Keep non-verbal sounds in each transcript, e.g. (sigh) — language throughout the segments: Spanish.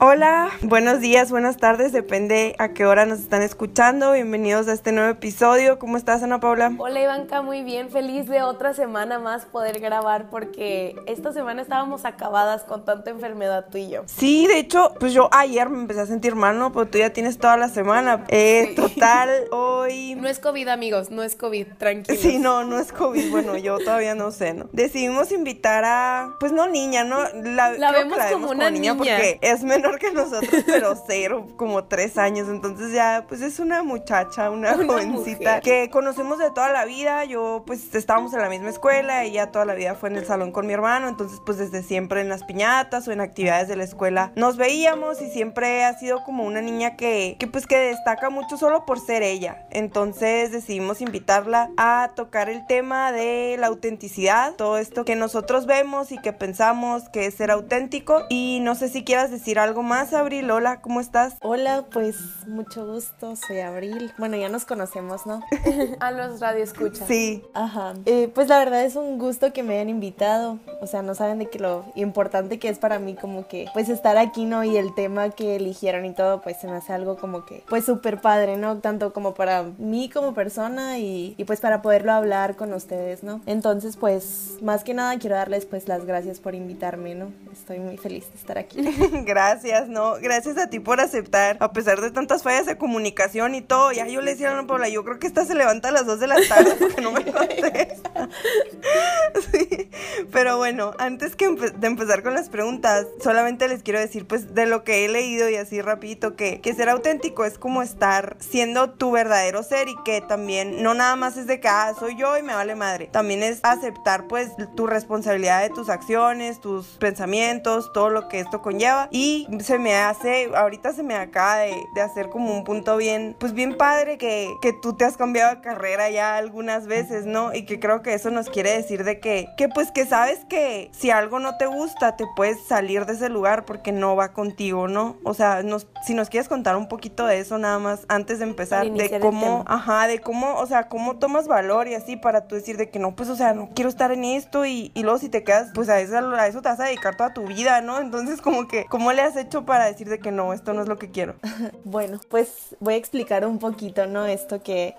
Hola, buenos días, buenas tardes, depende a qué hora nos están escuchando. Bienvenidos a este nuevo episodio. ¿Cómo estás, Ana Paula? Hola, Ivanka, muy bien. Feliz de otra semana más poder grabar porque esta semana estábamos acabadas con tanta enfermedad tú y yo. Sí, de hecho, pues yo ayer me empecé a sentir mal, ¿no? Pero tú ya tienes toda la semana. Eh, total, hoy... (laughs) No es COVID, amigos, no es COVID, tranquilos. Sí, no, no es COVID. Bueno, yo todavía no sé, ¿no? Decidimos invitar a, pues no niña, ¿no? La, vemos, como, una niña, porque es menor que nosotros, pero (laughs) cero, como tres años. Entonces ya, pues es una muchacha, una, jovencita que conocemos de toda la vida. Yo, pues estábamos en la misma escuela, ella toda la vida fue en el salón con mi hermano. Entonces, pues desde siempre en las piñatas o en actividades de la escuela nos veíamos y siempre ha sido como una niña que, que pues que destaca mucho solo por ser ella. Entonces decidimos invitarla a tocar el tema de la autenticidad, todo esto que nosotros vemos y que pensamos que es ser auténtico. Y no sé si quieras decir algo más, Abril. Hola, ¿cómo estás? Hola, pues mucho gusto, soy Abril. Bueno, ya nos conocemos, ¿no? (laughs) a los radioescuchas. Sí. Ajá. Eh, pues la verdad es un gusto que me hayan invitado. O sea, no saben de que lo importante que es para mí como que pues estar aquí, ¿no? Y el tema que eligieron y todo, pues se me hace algo como que pues súper padre, ¿no? Tanto como para mí como persona y, y pues para poderlo hablar con ustedes, ¿no? Entonces, pues más que nada quiero darles pues las gracias por invitarme, ¿no? Estoy muy feliz de estar aquí. (laughs) gracias, ¿no? Gracias a ti por aceptar, a pesar de tantas fallas de comunicación y todo. Ya yo le decía a Ana Paula, yo creo que esta se levanta a las 2 de la tarde porque no me contesta. (laughs) sí. Pero bueno, antes que de empezar con las preguntas, solamente les quiero decir pues de lo que he leído y así rapidito que, que ser auténtico es como estar siendo tu verdadero ser y que también no nada más es de que ah, soy yo y me vale madre. También es aceptar pues tu responsabilidad de tus acciones, tus pensamientos, todo lo que esto conlleva y se me hace, ahorita se me acaba de, de hacer como un punto bien, pues bien padre que, que tú te has cambiado de carrera ya algunas veces, ¿no? Y que creo que eso nos quiere decir de que, que pues que sabes que si algo no te gusta, te puedes salir de ese lugar porque no va contigo, ¿no? O sea, nos, si nos quieres contar un poquito de eso nada más antes de empezar, de cómo, ajá, de cómo, o sea, cómo tomas valor y así para tú decir de que no, pues, o sea, no quiero estar en esto y, y luego si te quedas, pues a eso, a eso te vas a dedicar toda tu vida, ¿no? Entonces, como que, ¿cómo le has hecho para decir de que no, esto no es lo que quiero? (laughs) bueno, pues voy a explicar un poquito, ¿no? Esto que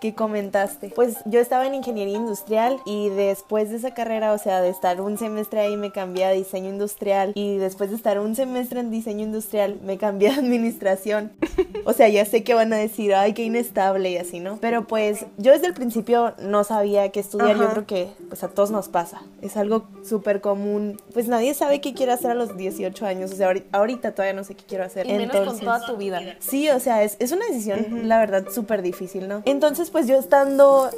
que comentaste. Pues yo estaba en ingeniería industrial y después de esa carrera, o sea, de estar un semestre ahí me cambié a diseño industrial y después de estar un semestre en diseño industrial me cambié a (laughs) administración. O sea, ya sé que van a decir, ay, qué inestable y así, ¿no? Pero pues yo desde el principio no sabía qué estudiar, yo creo que pues a todos nos pasa. Es algo súper común. Pues nadie sabe qué quiere hacer a los 18 años, o sea, ahorita, todavía no sé qué quiero hacer. Y menos con toda tu vida. Sí, o sea, es, es una decisión, la verdad, súper difícil, ¿no? Entonces, pues yo estando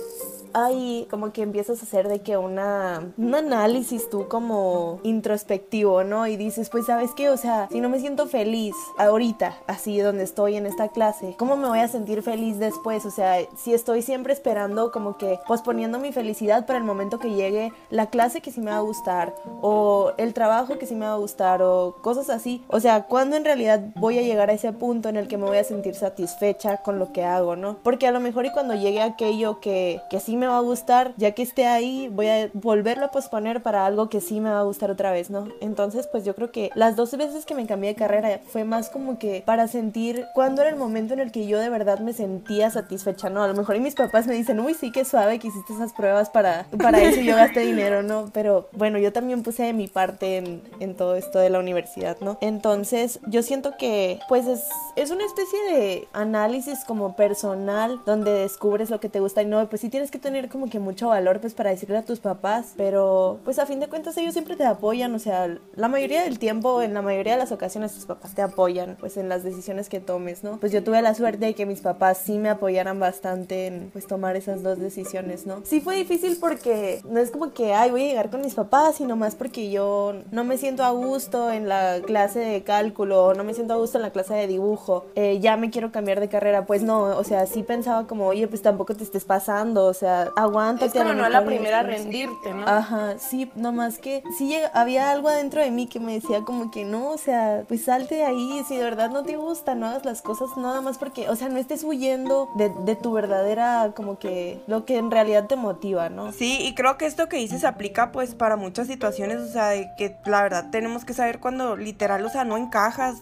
ahí como que empiezas a hacer de que una un análisis tú como introspectivo, ¿no? Y dices, pues sabes qué, o sea, si no me siento feliz ahorita, así donde estoy en esta clase, ¿cómo me voy a sentir feliz después? O sea, si estoy siempre esperando como que posponiendo mi felicidad para el momento que llegue la clase que sí me va a gustar o el trabajo que sí me va a gustar o cosas así. O sea, ¿cuándo en realidad voy a llegar a ese punto en el que me voy a sentir satisfecha con lo que hago, ¿no? Porque a lo mejor y cuando llegue aquello que, que sí me va a gustar, ya que esté ahí, voy a volverlo a posponer para algo que sí me va a gustar otra vez, ¿no? Entonces, pues yo creo que las dos veces que me cambié de carrera fue más como que para sentir cuándo era el momento en el que yo de verdad me sentía satisfecha, ¿no? A lo mejor y mis papás me dicen, uy, sí, qué suave que hiciste esas pruebas para, para eso y yo gasté dinero, ¿no? Pero bueno, yo también puse de mi parte en, en todo esto de la universidad, ¿no? Entonces, yo siento que, pues es, es una especie de análisis como personal donde descubres lo que te gusta y no, pues sí tienes que tener como que mucho valor pues para decirle a tus papás, pero pues a fin de cuentas ellos siempre te apoyan, o sea, la mayoría del tiempo, en la mayoría de las ocasiones tus papás te apoyan pues en las decisiones que tomes, ¿no? Pues yo tuve la suerte de que mis papás sí me apoyaran bastante en pues tomar esas dos decisiones, ¿no? Sí fue difícil porque no es como que, ay, voy a llegar con mis papás, sino más porque yo no me siento a gusto en la clase de cálculo, no me siento a gusto en la clase de dibujo, eh, ya me quiero cambiar de carrera, pues no, o sea, sí pensaba como, oye, pues tampoco te estés pasando, o sea, sea, aguántate. Es como a lo no la mejor primera a esto". rendirte, ¿no? Ajá, sí, nomás que sí había algo adentro de mí que me decía como que no, o sea, pues salte de ahí, si de verdad no te gusta, no hagas las cosas nada más porque, o sea, no estés huyendo de, de tu verdadera, como que, lo que en realidad te motiva, ¿no? Sí, y creo que esto que dices aplica pues para muchas situaciones, o sea, de que la verdad tenemos que saber cuando literal, o sea, no encajas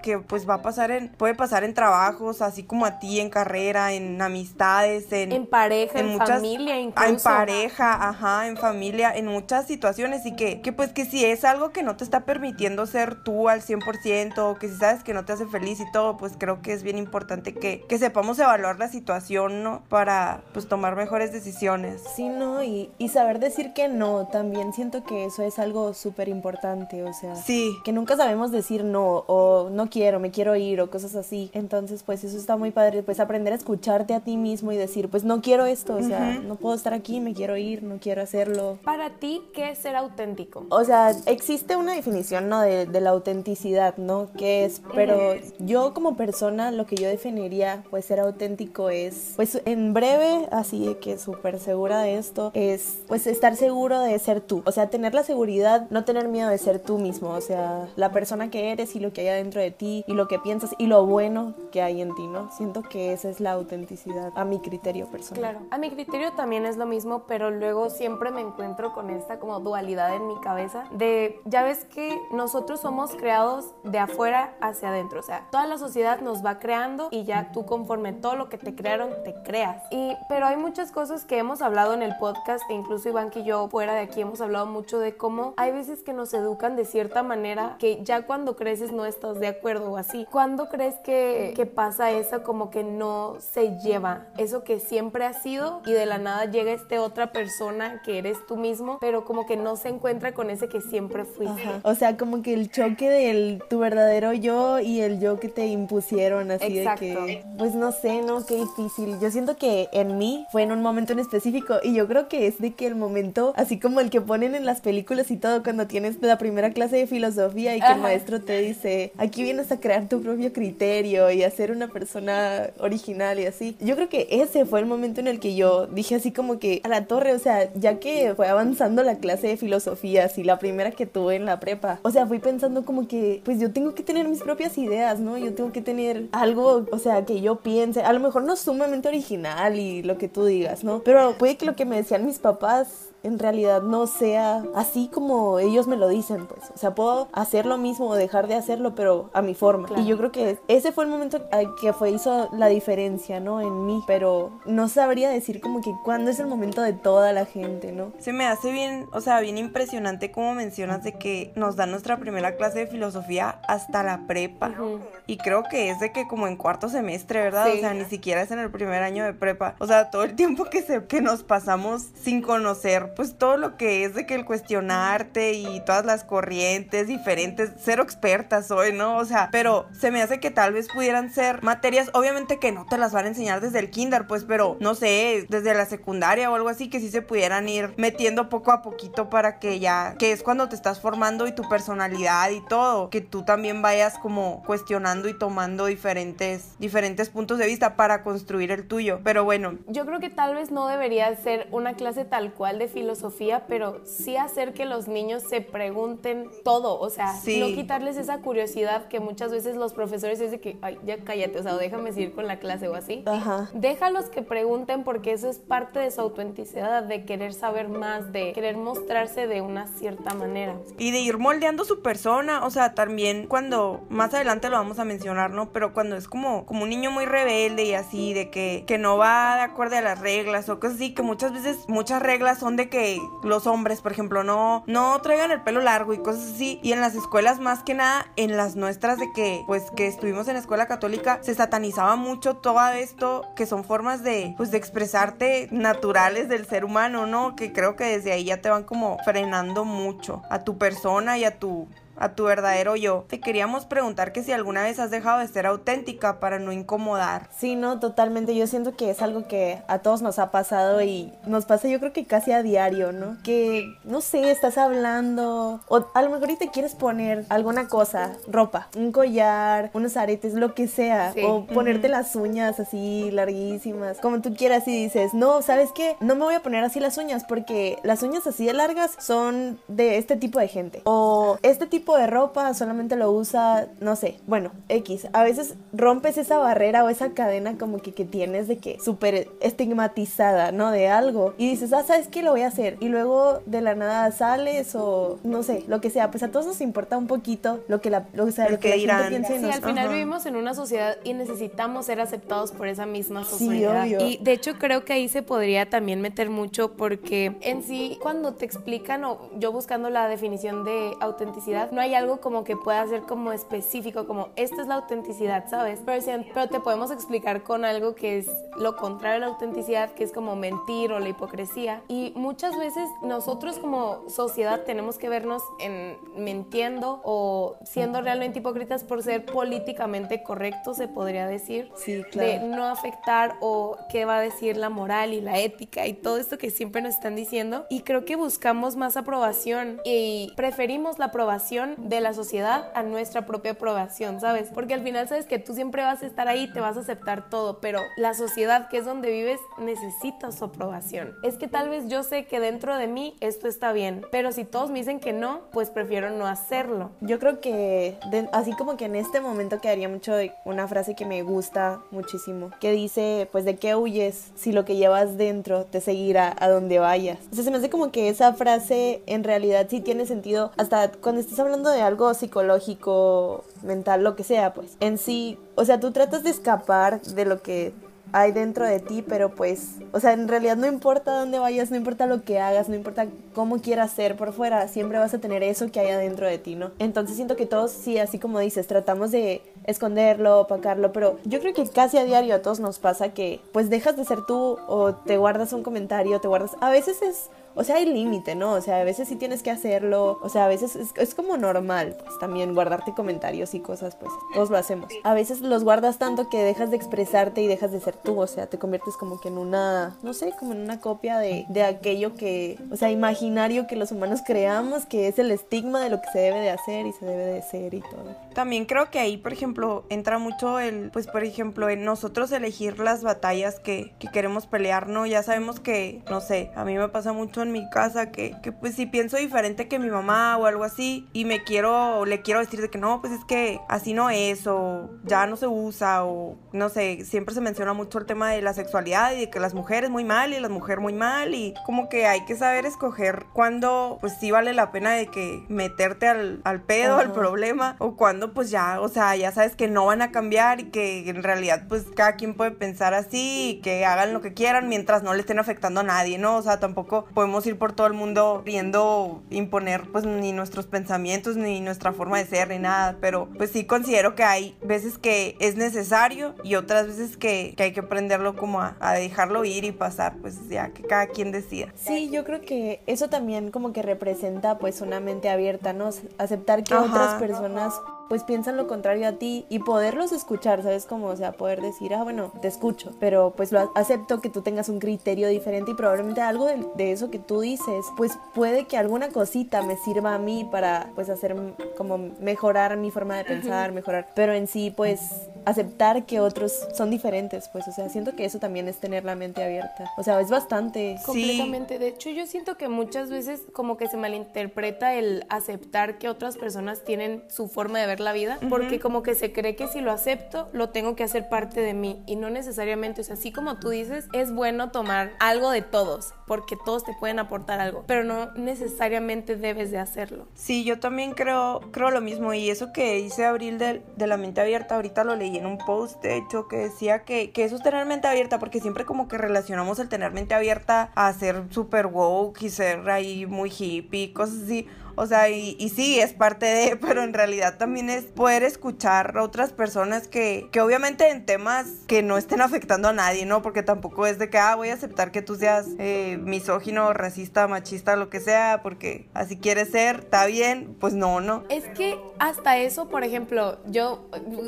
que pues va a pasar en puede pasar en trabajos así como a ti en carrera en amistades en En pareja, en, muchas- familia ah, incluso. en pareja ajá en familia en muchas situaciones. Y que, que pues que si es algo que no te está permitiendo ser tú al 100% o que si sabes que no te hace feliz y todo pues creo que es bien importante que, que sepamos evaluar la situación no para pues tomar mejores decisiones. Sí, no, y, y saber decir que no, también siento que eso es algo súper importante, o sea, sí. que nunca sabemos decir no o no quiero, me quiero ir o cosas así. Entonces, pues eso está muy padre, pues aprender a escucharte a ti mismo y decir, pues no quiero esto, o sea, no puedo estar aquí, me quiero ir, no quiero hacerlo. Para ti, ¿qué es ser auténtico? O sea, existe una definición, ¿no? De, de la autenticidad, ¿no? Que es, pero yo como persona, lo que yo definiría, pues ser auténtico es, pues en breve, así de que súper segura de esto, es pues estar seguro de ser tú. O sea, tener la seguridad, no tener miedo de ser tú mismo. O sea, la persona que eres y lo que hay adentro de ti y lo que piensas y lo bueno que hay en ti, ¿no? Siento que esa es la autenticidad a mi criterio personal. Claro, a mi criterio también es lo mismo, pero luego siempre me encuentro con esta como dualidad en mi cabeza de, ya ves que nosotros somos creados de afuera hacia adentro, o sea, toda la sociedad nos va creando y ya tú conforme todo lo que te crearon te creas. Y pero hay muchas cosas que hemos hablado en el podcast e incluso Iván que yo fuera de aquí hemos hablado mucho de cómo hay veces que nos educan de cierta manera que ya cuando creces no estás de acuerdo o así. ¿Cuándo crees que, que pasa eso como que no se lleva eso que siempre ha sido y de la nada llega este otra persona que eres tú mismo, pero como que no se encuentra con ese que siempre fuiste? Ajá. O sea, como que el choque del tu verdadero yo y el yo que te impusieron, así Exacto. de que, pues no sé, ¿no? Qué difícil. Yo siento que en mí fue en un momento en específico y yo creo que es de que el momento, así como el que ponen en las películas y todo, cuando tienes la primera clase de filosofía y que el Ajá. maestro te dice, aquí a crear tu propio criterio y a una persona original y así. Yo creo que ese fue el momento en el que yo dije así como que a la torre, o sea, ya que fue avanzando la clase de filosofía, así la primera que tuve en la prepa, o sea, fui pensando como que, pues yo tengo que tener mis propias ideas, ¿no? Yo tengo que tener algo, o sea, que yo piense, a lo mejor no sumamente original y lo que tú digas, ¿no? Pero puede que lo que me decían mis papás en realidad no sea así como ellos me lo dicen, pues. O sea, puedo hacer lo mismo o dejar de hacerlo, pero a mi forma. Claro. Y yo creo que ese fue el momento que fue hizo la diferencia, ¿no? En mí, pero no sabría decir como que cuándo es el momento de toda la gente, ¿no? Se me hace bien, o sea, bien impresionante como mencionas de que nos dan nuestra primera clase de filosofía hasta la prepa. Ujú. Y creo que es de que como en cuarto semestre, ¿verdad? Sí. O sea, ni siquiera es en el primer año de prepa. O sea, todo el tiempo que, se, que nos pasamos sin conocer, pues todo lo que es de que el cuestionarte y todas las corrientes diferentes, cero expertas hoy, ¿no? O sea, pero se me hace que tal vez pudieran ser materias, obviamente que no te las van a enseñar desde el kinder, pues, pero no sé, desde la secundaria o algo así, que sí se pudieran ir metiendo poco a poquito para que ya, que es cuando te estás formando y tu personalidad y todo, que tú también vayas como cuestionando y tomando diferentes, diferentes puntos de vista para construir el tuyo. Pero bueno, Yo creo que tal vez no debería ser una clase tal cual de filosofía, pero sí hacer que los niños se pregunten todo, o sea, Sí. no quitarles esa curiosidad que muchas veces los profesores es de que, ay, ya cállate, o sea, déjame seguir con la clase o así. Ajá. Déjalos que pregunten porque eso es parte de su autenticidad, de querer saber más, de querer mostrarse de una cierta manera. Y de ir moldeando su persona, o sea, también cuando, más adelante lo vamos a mencionar, ¿no? Pero cuando es como, como un niño muy rebelde y así, de que, que no va de acuerdo a las reglas o cosas así, que muchas veces, muchas reglas son de que los hombres, por ejemplo, no, no traigan el pelo largo y cosas así. Y en las escuelas, más que nada, en las nuestras de que, pues, que estuvimos en escuela católica, se satanizaba mucho todo esto, que son formas de, pues, de expresarte naturales del ser humano, ¿no? Que creo que desde ahí ya te van como frenando mucho a tu persona y a tu a tu verdadero yo. Te queríamos preguntar que si alguna vez has dejado de ser auténtica para no incomodar. Sí, no, totalmente. Yo siento que es algo que a todos nos ha pasado y nos pasa yo creo que casi a diario, ¿no? Que, no sé, estás hablando o a lo mejor y te quieres poner alguna cosa, ropa, un collar, unos aretes, lo que sea, o ponerte las uñas así larguísimas, como tú quieras y dices, no, ¿sabes qué? No me voy a poner así las uñas porque las uñas así de largas son de este tipo de gente. O este tipo de ropa solamente lo usa, no sé, bueno, X. A veces rompes esa barrera o esa cadena como que, que tienes de que súper estigmatizada, ¿no? De algo. Y dices, ah, ¿sabes qué? Lo voy a hacer. Y luego de la nada sales o no sé, lo que sea. Pues a todos nos importa un poquito lo que la, lo, que, la gente Sí, al final vivimos en una sociedad y necesitamos ser aceptados por esa misma sociedad. Y de hecho creo que ahí se podría también meter mucho porque en sí cuando te explican o yo buscando la definición de autenticidad, no hay algo como que pueda ser como específico, como esta es la autenticidad, ¿sabes? Pero, pero te podemos explicar con algo que es lo contrario a la autenticidad, que es como mentir o la hipocresía. Y muchas veces nosotros como sociedad tenemos que vernos en mintiendo o siendo realmente hipócritas por ser políticamente correctos, se podría decir. Sí, claro. De no afectar o qué va a decir la moral y la ética y todo esto que siempre nos están diciendo. Y creo que buscamos más aprobación y preferimos la aprobación de la sociedad a nuestra propia aprobación, ¿sabes? Porque al final sabes que tú siempre vas a estar ahí, te vas a aceptar todo, pero la sociedad que es donde vives necesita su aprobación. Es que tal vez yo sé que dentro de mí esto está bien, pero si todos me dicen que no, pues prefiero no hacerlo. Yo creo que así como que en este momento quedaría mucho de una frase que me gusta muchísimo, que dice, pues de qué huyes si lo que llevas dentro te seguirá a donde vayas. O sea, se me hace como que esa frase en realidad sí tiene sentido hasta cuando estés hablando de algo psicológico, mental, lo que sea, pues en sí, o sea, tú tratas de escapar de lo que hay dentro de ti, pero pues, o sea, en realidad no importa dónde vayas, no importa lo que hagas, no importa cómo quieras ser por fuera, siempre vas a tener eso que hay adentro de ti, ¿no? Entonces siento que todos, sí, así como dices, tratamos de esconderlo, opacarlo, pero yo creo que casi a diario a todos nos pasa que pues dejas de ser tú o te guardas un comentario, te guardas, a veces es o sea, hay límite, ¿no? O sea, a veces sí tienes que hacerlo, o sea, a veces es, como normal, pues también guardarte comentarios y cosas, pues todos lo hacemos. A veces los guardas tanto que dejas de expresarte y dejas de ser tú, o sea, te conviertes como que en una, no sé, como en una copia de, de aquello que, o sea, imaginario que los humanos creamos, que es el estigma de lo que se debe de hacer y se debe de ser y todo. También creo que ahí, por ejemplo, entra mucho el, pues, por ejemplo, en nosotros elegir las batallas que, que queremos pelear, ¿no? Ya sabemos que, no sé, a mí me pasa mucho en mi casa que, que, pues si pienso diferente que mi mamá o algo así y me quiero, le quiero decir de que no, pues es que así no es o ya no se usa o no sé, siempre se menciona mucho el tema de la sexualidad y de que las mujeres muy mal y las mujeres muy mal y como que hay que saber escoger cuando pues sí vale la pena de que meterte al, al pedo, al problema o cuando pues ya, o sea, ya sabes que no van a cambiar y que en realidad pues cada quien puede pensar así y que hagan lo que quieran mientras no le estén afectando a nadie, ¿no? O sea, tampoco podemos ir por todo el mundo viendo imponer pues ni nuestros pensamientos ni nuestra forma de ser ni nada, pero pues sí considero que hay veces que es necesario y otras veces que, que hay que aprenderlo como a, a, dejarlo ir y pasar, pues ya que cada quien decida. Sí, yo creo que eso también como que representa pues una mente abierta, ¿no? Aceptar que otras personas pues piensan lo contrario a ti y poderlos escuchar, ¿sabes? Como, o sea, poder decir, ah, bueno, te escucho, pero pues lo acepto que tú tengas un criterio diferente y probablemente algo de, de, eso que tú dices, pues puede que alguna cosita me sirva a mí para, pues, hacer como mejorar mi forma de pensar, mejorar, pero en sí, pues, aceptar que otros son diferentes, pues, o sea, siento que eso también es tener la mente abierta, o sea, es bastante. Completamente, de hecho, yo siento que muchas veces como que se malinterpreta el aceptar que otras personas tienen su forma de ver la vida, porque como que se cree que si lo acepto, lo tengo que hacer parte de mí y no necesariamente, o sea, así como tú dices, es bueno tomar algo de todos, porque todos te pueden aportar algo, pero no necesariamente debes de hacerlo. Sí, yo también creo, creo lo mismo y eso que dice Abril de, de la mente abierta, ahorita lo leí en un post, de hecho, que decía que, que eso es tener mente abierta, porque siempre como que relacionamos el tener mente abierta a ser super woke y ser ahí muy hippie, cosas así. O sea, y, y sí, es parte de, (laughs) pero en realidad también es poder escuchar a otras personas que, que obviamente en temas que no estén afectando a nadie, ¿no? Porque tampoco es de que, ah, voy a aceptar que tú seas eh, misógino, racista, machista, lo que sea, porque así quieres ser, está bien, pues no, no. Es que hasta eso, por ejemplo, yo,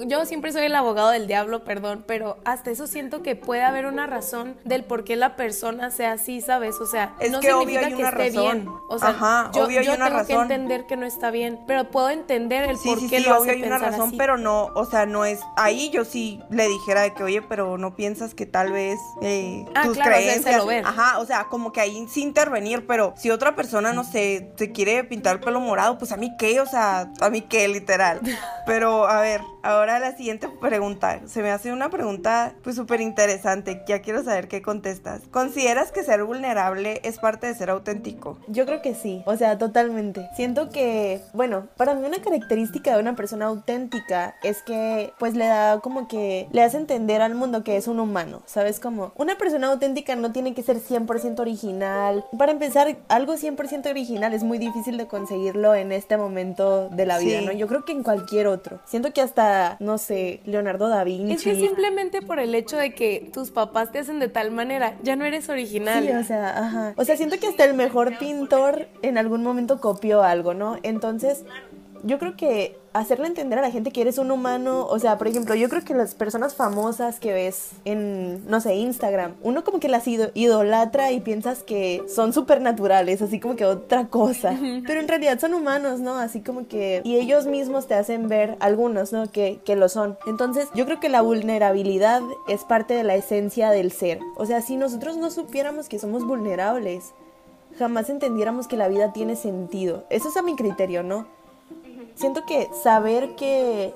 yo siempre soy el abogado del diablo, perdón, pero hasta eso siento que puede haber una razón del por qué la persona sea así, ¿sabes? O sea, Es no que obvio significa hay que una esté razón. bien. O sea, Ajá, yo, obvio hay yo una tengo que razón. Entender que no está bien, pero puedo entender el Sí, por sí, qué sí, lo obvio hace hay una razón, así. pero no, o sea, no es, ahí yo sí le dijera de que, oye, pero no piensas que tal vez eh, Ah, tus claro, creencias, ver. ajá, o sea, como que ahí sí intervenir, pero si otra persona, no sé, se quiere pintar el pelo morado, pues a mí qué, o sea, a mí qué, literal. (laughs) Pero, a ver, ahora la siguiente pregunta, se me hace una pregunta, pues súper interesante, ya quiero saber qué contestas. ¿Consideras que ser vulnerable es parte de ser auténtico? Yo creo que sí, o sea, totalmente. Siento que, bueno, para mí una característica de una persona auténtica es que pues le da como que le hace entender al mundo que es un humano, ¿sabes? Como una persona auténtica no tiene que ser 100% original. Para empezar, algo 100% original es muy difícil de conseguirlo en este momento de la vida, Sí. ¿no? Yo creo que en cualquier otro. Siento que hasta, no sé, Leonardo da Vinci. Es que simplemente por el hecho de que tus papás te hacen de tal manera, ya no eres original. Sí, o sea, ajá. O sea, siento que hasta el mejor pintor en algún momento copió algo, ¿no? Entonces, yo creo que hacerle entender a la gente que eres un humano, o sea, por ejemplo, yo creo que las personas famosas que ves en, no sé, Instagram, uno como que las ido- idolatra y piensas que son supernaturales, así como que otra cosa, pero en realidad son humanos, ¿no? Así como que, y ellos mismos te hacen ver, algunos, ¿no? Que, que lo son. Entonces, yo creo que la vulnerabilidad es parte de la esencia del ser. O sea, si nosotros no supiéramos que somos vulnerables, jamás entendiéramos que la vida tiene sentido. Eso es a mi criterio, ¿no? Siento que saber que,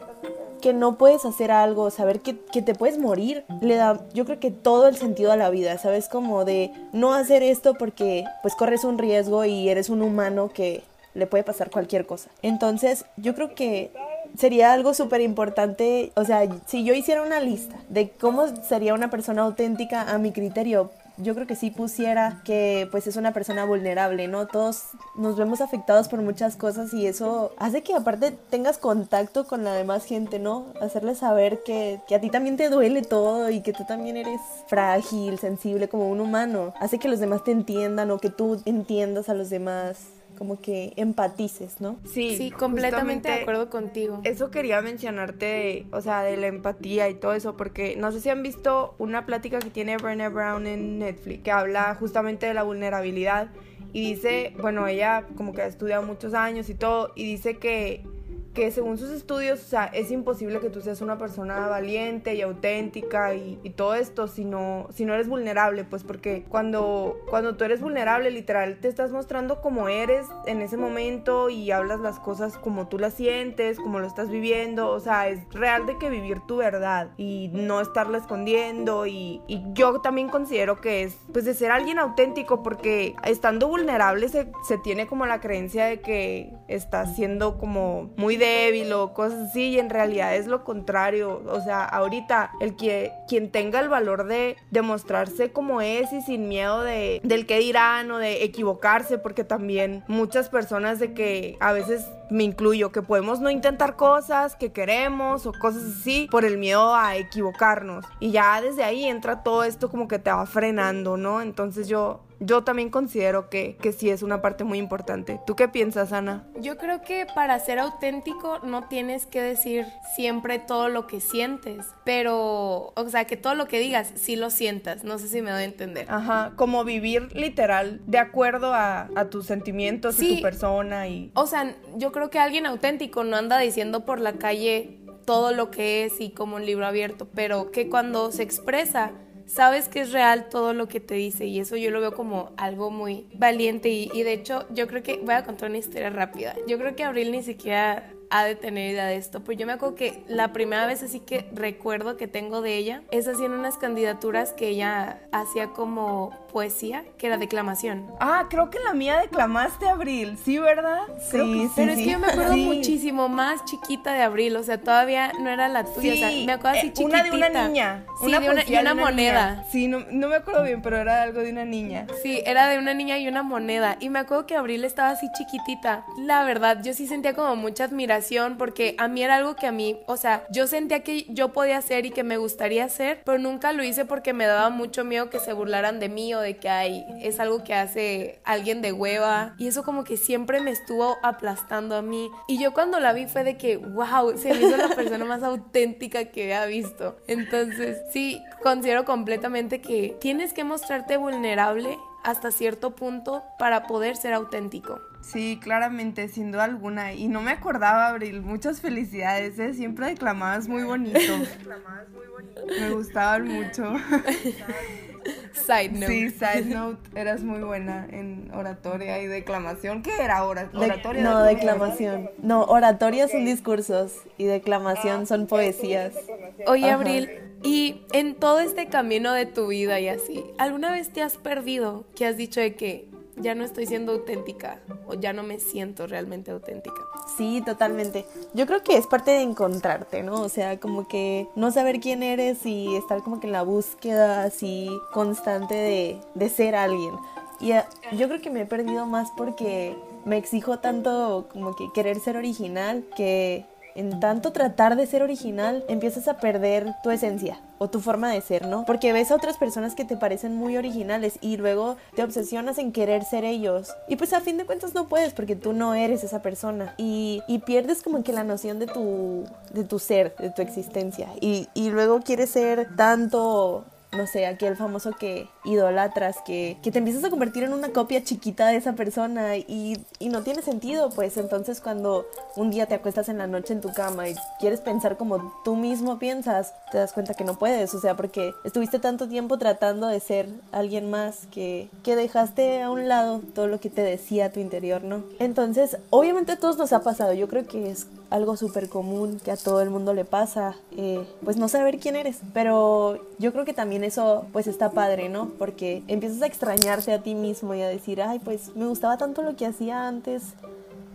que no puedes hacer algo, saber que, que te puedes morir, le da, yo creo que todo el sentido a la vida, ¿sabes? Como de no hacer esto porque pues corres un riesgo y eres un humano que le puede pasar cualquier cosa. Entonces, yo creo que sería algo súper importante, o sea, si yo hiciera una lista de cómo sería una persona auténtica a mi criterio, yo creo que sí pusiera que pues es una persona vulnerable, ¿no? Todos nos vemos afectados por muchas cosas y eso hace que aparte tengas contacto con la demás gente, ¿no? Hacerles saber que, que a ti también te duele todo y que tú también eres frágil, sensible como un humano. Hace que los demás te entiendan o que tú entiendas a los demás, como que empatices, ¿no? Sí, Sí, completamente de acuerdo contigo. Eso quería mencionarte, de, o sea, de la empatía y todo eso, porque no sé si han visto una plática que tiene Brené Brown en Netflix, que habla justamente de la vulnerabilidad y dice, bueno, ella como que ha estudiado muchos años y todo, y dice que, que según sus estudios, o sea, es imposible que tú seas una persona valiente y auténtica y, y todo esto si no, si no eres vulnerable, pues porque cuando, cuando tú eres vulnerable, literal, te estás mostrando como eres en ese momento y hablas las cosas como tú las sientes, como lo estás viviendo, o sea, es real de que vivir tu verdad y no estarla escondiendo y, y yo también considero que es pues de ser alguien auténtico porque estando vulnerable se, se tiene como la creencia de que estás siendo como muy débil o cosas así y en realidad es lo contrario, o sea, ahorita el que quien tenga el valor de demostrarse como es y sin miedo de del que dirán o de equivocarse porque también muchas personas de que a veces me incluyo que podemos no intentar cosas que queremos o cosas así por el miedo a equivocarnos y ya desde ahí entra todo esto como que te va frenando, ¿no? Entonces yo yo también considero que, que sí es una parte muy importante. ¿Tú qué piensas, Ana? Yo creo que para ser auténtico no tienes que decir siempre todo lo que sientes, pero, o sea, que todo lo que digas sí lo sientas, no sé si me doy a entender. Ajá, como vivir literal de acuerdo a, a tus sentimientos y tu persona y... O sea, yo creo que alguien auténtico no anda diciendo por la calle todo lo que es y como un libro abierto, pero que cuando se expresa sabes que es real todo lo que te dice y eso yo lo veo como algo muy valiente y, y de hecho yo creo que voy a contar una historia rápida. Yo creo que Abril ni siquiera ha de tener idea de esto, pero yo me acuerdo que la primera vez así que recuerdo que tengo de ella es haciendo unas candidaturas que ella hacía como poesía que era declamación. Ah, creo que la mía declamaste Abril, ¿sí, verdad? Creo que Sí, Pero es que yo me acuerdo Sí. muchísimo más chiquita de Abril, o sea, todavía no era la tuya, o sea, me acuerdo así eh, chiquitita. Una de una niña. Sí, de una, y poesía una de moneda. niña. Sí, no, no me acuerdo bien, pero era algo de una niña. Sí, era de una niña y una moneda. Y me acuerdo que Abril estaba así chiquitita. La verdad, yo sí sentía como mucha admiración porque a mí era algo que a mí, o sea, yo sentía que yo podía hacer y que me gustaría hacer, pero nunca lo hice porque me daba mucho miedo que se burlaran de mí o de que hay, es algo que hace alguien de hueva. Y eso como que siempre me estuvo aplastando a mí. Y yo cuando la vi fue de que, wow, se me hizo la persona más auténtica que había visto. Entonces, sí, considero completamente que tienes que mostrarte vulnerable hasta cierto punto para poder ser auténtico. Sí, claramente, sin duda alguna. Y no me acordaba, Abril. Muchas felicidades, ¿eh? Siempre declamabas muy bonito. Me gustaban mucho. Side note. Sí, side note, eras muy buena en oratoria y declamación. ¿Qué era oratoria? no, declamación? No, oratoria son discursos y declamación son poesías. Oye. Abril, y en todo este camino de tu vida y así, ¿alguna vez te has perdido que has dicho de que ya no estoy siendo auténtica o ya no me siento realmente auténtica? Sí, totalmente. Yo creo que es parte de encontrarte, ¿no? O sea, como que no saber quién eres y estar como que en la búsqueda así constante de, de ser alguien. Y eh, yo creo que me he perdido más porque me exijo tanto como que querer ser original que en tanto tratar de ser original empiezas a perder tu esencia o tu forma de ser, ¿no? Porque ves a otras personas que te parecen muy originales y luego te obsesionas en querer ser ellos. Y pues a fin de cuentas no puedes porque tú no eres esa persona. Y, y pierdes como que la noción de tu, de tu ser, de tu existencia. Y, y luego quieres ser tanto no sé, aquel famoso que idolatras, que, que te empiezas a convertir en una copia chiquita de esa persona y, y no tiene sentido, pues entonces cuando un día te acuestas en la noche en tu cama y quieres pensar como tú mismo piensas, te das cuenta que no puedes, o sea, porque estuviste tanto tiempo tratando de ser alguien más que, que dejaste a un lado todo lo que te decía tu interior, ¿no? Entonces, obviamente a todos nos ha pasado, yo creo que es algo súper común que a todo el mundo le pasa, eh, pues no saber quién eres, pero yo creo que también eso pues está padre, ¿no? Porque empiezas a extrañarte a ti mismo y a decir, ay, pues me gustaba tanto lo que hacía antes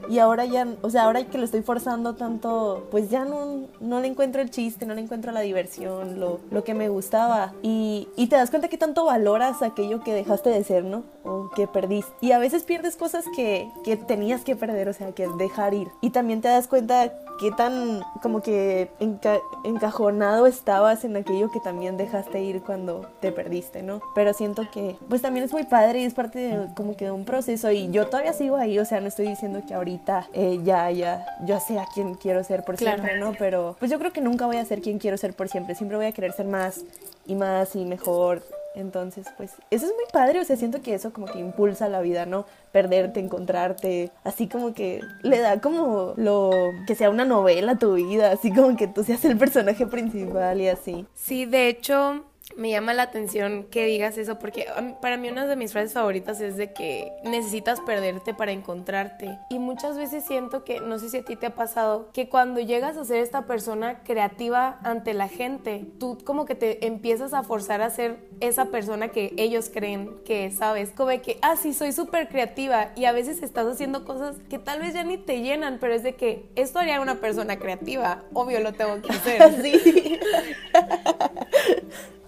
y ahora ya, o sea, ahora que lo estoy forzando tanto, pues ya no, no le encuentro el chiste, no le encuentro la diversión, lo, lo que me gustaba. Y, y te das cuenta que tanto valoras aquello que dejaste de ser, ¿no? O que perdiste. Y a veces pierdes cosas que, que tenías que perder, o sea, que dejar ir. Y también te das cuenta qué tan como que enca- encajonado estabas en aquello que también dejaste ir cuando te perdiste, ¿no? Pero siento que pues también es muy padre y es parte de como que de un proceso y yo todavía sigo ahí, o sea, no estoy diciendo que ahorita eh, ya, ya, yo sé a quién quiero ser por Claro. siempre, ¿no? Pero pues yo creo que nunca voy a ser quien quiero ser por siempre, siempre voy a querer ser más y más y mejor. Entonces, pues, eso es muy padre, o sea, siento que eso como que impulsa la vida, ¿no? Perderte, encontrarte, así como que le da como lo que sea una novela a tu vida, así como que tú seas el personaje principal y así. Sí, de hecho, me llama la atención que digas eso porque para mí una de mis frases favoritas es de que necesitas perderte para encontrarte. Y muchas veces siento que, no sé si a ti te ha pasado, que cuando llegas a ser esta persona creativa ante la gente, tú como que te empiezas a forzar a ser esa persona que ellos creen que sabes. Como de que, ah, sí, soy súper creativa y a veces estás haciendo cosas que tal vez ya ni te llenan, pero es de que esto haría una persona creativa. Obvio lo tengo que hacer. (laughs) Sí. (laughs)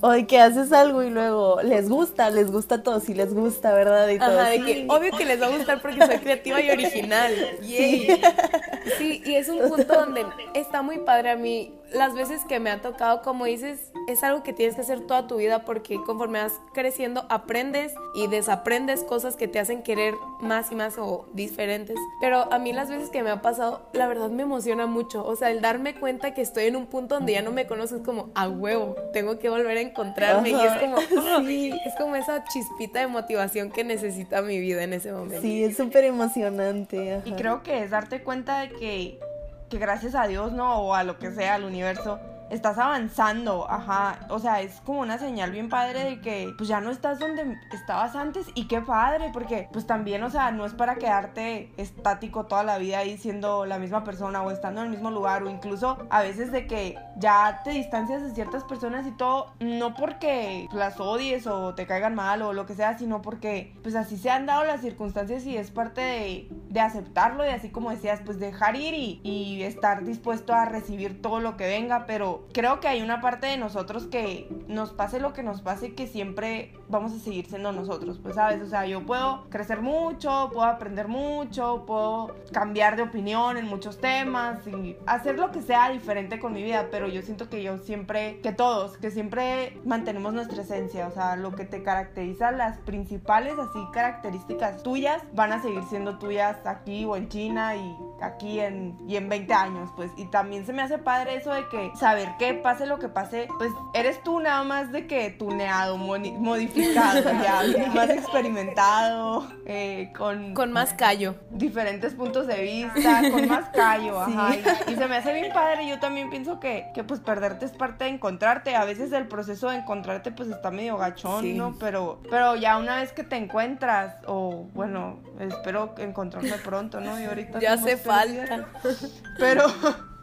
O de que haces algo y luego les gusta, les gusta a todos y les gusta, ¿verdad? Y todo. Ajá, de Sí. que obvio que les va a gustar porque soy creativa y original. Yay. Sí, y es un punto donde está muy padre a mí. Las veces que me ha tocado, como dices, es algo que tienes que hacer toda tu vida porque conforme vas creciendo aprendes y desaprendes cosas que te hacen querer más y más o diferentes. Pero a mí las veces que me ha pasado, la verdad me emociona mucho. O sea, el darme cuenta que estoy en un punto donde ya no me conozco es como a huevo, tengo que volver a encontrarme y es como, (laughs) ¡ah! Sí. es como esa chispita de motivación que necesita mi vida en ese momento. Sí, es súper emocionante. ajá. Y creo que es darte cuenta de que, que gracias a Dios, ¿no? O a lo que sea, al universo, estás avanzando, ajá, o sea, es como una señal bien padre de que pues ya no estás donde estabas antes y qué padre, porque pues también, o sea, no es para quedarte estático toda la vida ahí siendo la misma persona o estando en el mismo lugar o incluso a veces de que ya te distancias de ciertas personas y todo, no porque las odies o te caigan mal o lo que sea, sino porque pues así se han dado las circunstancias y es parte de, aceptarlo y así como decías, pues dejar ir y estar dispuesto a recibir todo lo que venga, pero creo que hay una parte de nosotros que nos pase lo que nos pase que siempre vamos a seguir siendo nosotros, pues sabes, o sea, yo puedo crecer mucho, puedo aprender mucho, puedo cambiar de opinión en muchos temas y hacer lo que sea diferente con mi vida, pero yo siento que yo siempre, que todos, que siempre mantenemos nuestra esencia, o sea, lo que te caracteriza, las principales así características tuyas van a seguir siendo tuyas aquí o en China y aquí en, y en 20 años, pues, y también se me hace padre eso de que saber que pase lo que pase, pues eres tú nada más de que tuneado, modificado, (laughs) ya, más experimentado, eh, con... Con más callo. Diferentes puntos de vista, con más callo, (laughs) ajá, y, se me hace bien padre, yo también pienso que, que pues perderte es parte de encontrarte, a veces el proceso de encontrarte pues está medio gachón, ¿no? Pero, pero ya una vez que te encuentras, o bueno, espero encontrarme pronto, ¿no? Y ahorita... Ya hace falta. Pero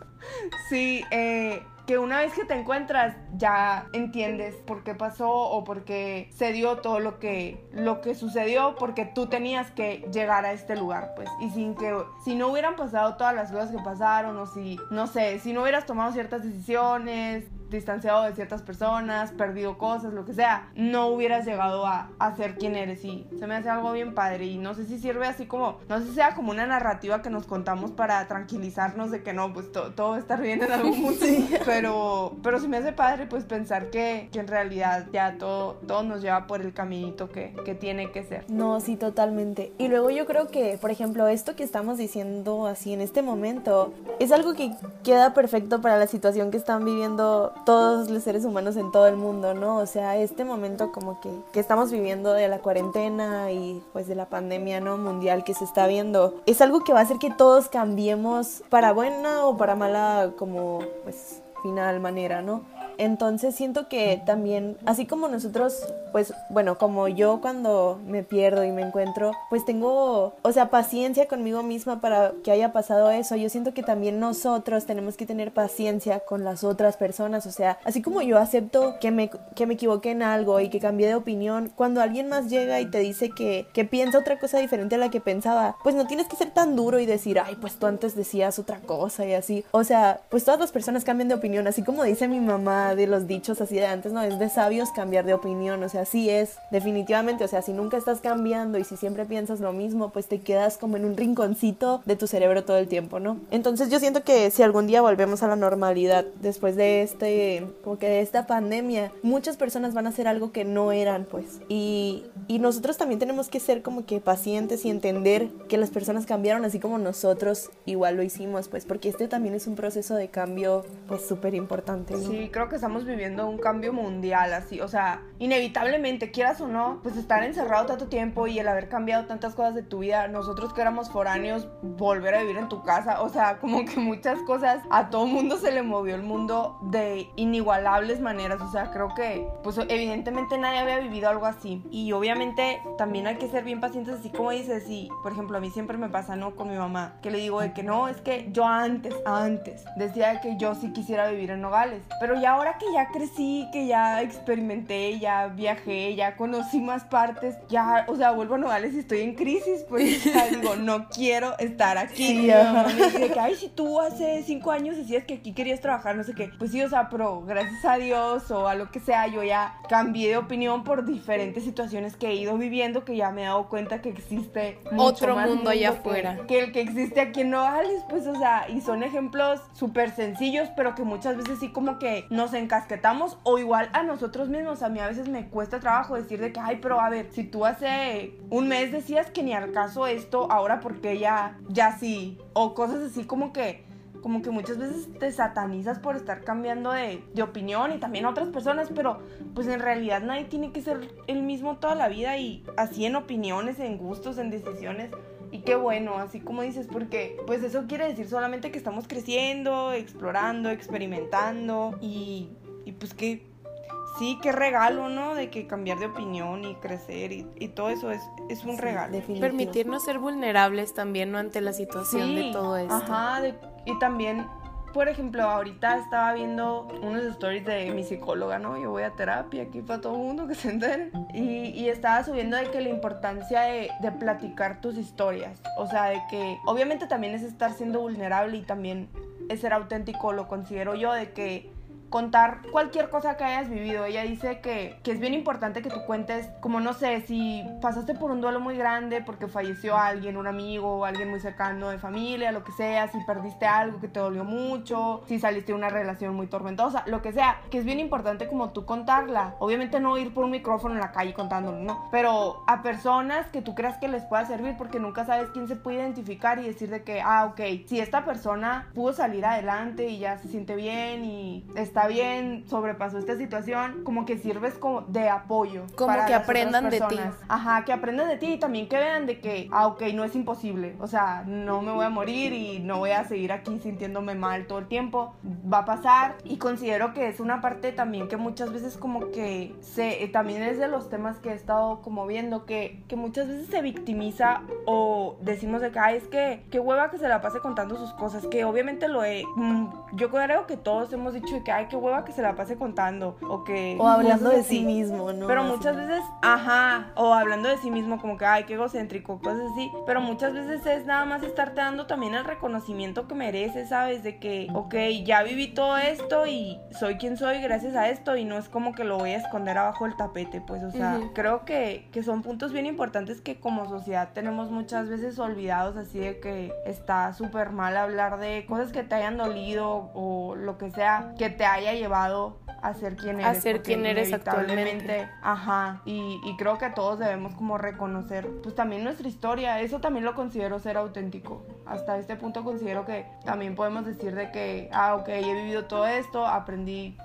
(laughs) sí, eh, que una vez que te encuentras ya entiendes por qué pasó o por qué se dio todo lo que lo que sucedió porque tú tenías que llegar a este lugar pues y sin que si no hubieran pasado todas las cosas que pasaron o si no sé si no hubieras tomado ciertas decisiones distanciado de ciertas personas, perdido cosas, lo que sea, no hubieras llegado a, a ser quien eres y se me hace algo bien padre y no sé si sirve así como, no sé si sea como una narrativa que nos contamos para tranquilizarnos de que no, pues todo va a estar bien en algún (laughs) punto, pero, pero se me hace padre pues pensar que, que en realidad ya todo, todo nos lleva por el caminito que, que tiene que ser. No, sí, totalmente. Y luego yo creo que, por ejemplo, esto que estamos diciendo así en este momento es algo que queda perfecto para la situación que están viviendo todos los seres humanos en todo el mundo, ¿no? O sea, este momento como que, que estamos viviendo de la cuarentena y pues de la pandemia, ¿no? Mundial que se está viendo, es algo que va a hacer que todos cambiemos para buena o para mala como pues final manera, ¿no? Entonces siento que también, así como nosotros, pues bueno, como yo cuando me pierdo y me encuentro, pues tengo, o sea, paciencia conmigo misma para que haya pasado eso. Yo siento que también nosotros tenemos que tener paciencia con las otras personas. O sea, así como yo acepto que me, que me equivoqué en algo y que cambié de opinión, cuando alguien más llega y te dice que, que piensa otra cosa diferente a la que pensaba, pues no tienes que ser tan duro y decir, ay, pues tú antes decías otra cosa y así. O sea, pues todas las personas cambian de opinión, así como dice mi mamá de los dichos así de antes, no, es de sabios cambiar de opinión, o sea, sí es, definitivamente, o sea, si nunca estás cambiando y si siempre piensas lo mismo, pues te quedas como en un rinconcito de tu cerebro todo el tiempo, ¿no? Entonces yo siento que si algún día volvemos a la normalidad después de este, como que de esta pandemia, muchas personas van a hacer algo que no eran, pues, y, y nosotros también tenemos que ser como que pacientes y entender que las personas cambiaron así como nosotros igual lo hicimos, pues, porque este también es un proceso de cambio, pues, súper importante, ¿no? Sí, creo que estamos viviendo un cambio mundial, así, o sea, inevitablemente, quieras o no, pues estar encerrado tanto tiempo y el haber cambiado tantas cosas de tu vida, nosotros que éramos foráneos, volver a vivir en tu casa, o sea, (laughs) como que muchas cosas, a todo mundo se le movió el mundo de inigualables maneras, o sea, creo que, pues evidentemente nadie había vivido algo así, y obviamente también hay que ser bien pacientes, así como dices, y por ejemplo, a mí siempre me pasa, ¿no? Con mi mamá, que le digo de que no, es que yo antes, antes, decía que yo sí quisiera vivir en Nogales, pero ya ahora que ya crecí, que ya experimenté, ya viajé, ya conocí más partes, ya, o sea, vuelvo a Nogales y estoy en crisis, pues ya digo, no quiero estar aquí. Sí, me dice que, ay, si tú hace cinco años decías que aquí querías trabajar, no sé qué, pues sí, o sea, pero gracias a Dios o a lo que sea, yo ya cambié de opinión por diferentes situaciones que he ido viviendo, que ya me he dado cuenta que existe otro mundo, allá afuera. Que, el que existe aquí en Nogales, pues, o sea, y son ejemplos súper sencillos, pero que muchas veces sí como que nos encasquetamos o igual a nosotros mismos. A mí a veces me cuesta trabajo decir de que, ay, pero a ver, si tú hace un mes decías que ni al caso esto, ahora porque ya, ya sí, o cosas así como que como que muchas veces te satanizas por estar cambiando de, de, opinión y también otras personas, pero pues en realidad nadie tiene que ser el mismo toda la vida y así en opiniones, en gustos, en decisiones. Y qué bueno, así como dices, porque pues eso quiere decir solamente que estamos creciendo, explorando, experimentando y, y pues que sí, qué regalo, ¿no? De que cambiar de opinión y crecer y, y todo eso es, es un regalo. Definitivo. Permitirnos ser vulnerables también, ¿no? Ante la situación Sí, de todo esto. Ajá, de- y también, por ejemplo, ahorita estaba viendo unos stories de mi psicóloga, ¿no? Yo voy a terapia aquí para todo el mundo que se enteren. Y, y estaba subiendo de que la importancia de, de platicar tus historias. O sea, de que obviamente también es estar siendo vulnerable y también es ser auténtico, lo considero yo, de que contar cualquier cosa que hayas vivido. Ella dice que, que es bien importante que tú cuentes, como no sé, si pasaste por un duelo muy grande porque falleció alguien, un amigo o alguien muy cercano de familia, lo que sea, si perdiste algo que te dolió mucho, si saliste de una relación muy tormentosa, lo que sea, que es bien importante como tú contarla. Obviamente no ir por un micrófono en la calle contándolo, no, pero a personas que tú creas que les pueda servir porque nunca sabes quién se puede identificar y decir de que, ah, ok, si esta persona pudo salir adelante y ya se siente bien y está bien, sobrepasó esta situación, como que sirves como de apoyo. Como para que las otras aprendan de ti. Ajá, que aprendan de ti y también que vean de que, ah, ok, no es imposible. O sea, no me voy a morir y no voy a seguir aquí sintiéndome mal todo el tiempo. Va a pasar. Y considero que es una parte también que muchas veces como que se, eh, también es de los temas que he estado como viendo, que, que muchas veces se victimiza o decimos de que, ay, es que, qué hueva que se la pase contando sus cosas, que obviamente lo he, mm, yo creo que todos hemos dicho que, ay, qué hueva que se la pase contando, o que... O hablando de así. sí mismo, ¿no? Pero muchas veces, ajá, o hablando de sí mismo como que, ay, qué egocéntrico, cosas así. Pero muchas veces es nada más estarte dando también el reconocimiento que mereces, ¿sabes? De que, ok, ya viví todo esto y soy quien soy gracias a esto y no es como que lo voy a esconder abajo del tapete, pues, o sea, Ujú. creo que, que son puntos bien importantes que como sociedad tenemos muchas veces olvidados, así de que está súper mal hablar de cosas que te hayan dolido o lo que sea que te haya llevado a ser quien eres. A ser quien eres inevitablemente, Ajá, y, y creo que todos debemos como reconocer pues también nuestra historia, eso también lo considero ser auténtico. Hasta este punto considero que también podemos decir de que, ah, ok, he vivido todo esto, aprendí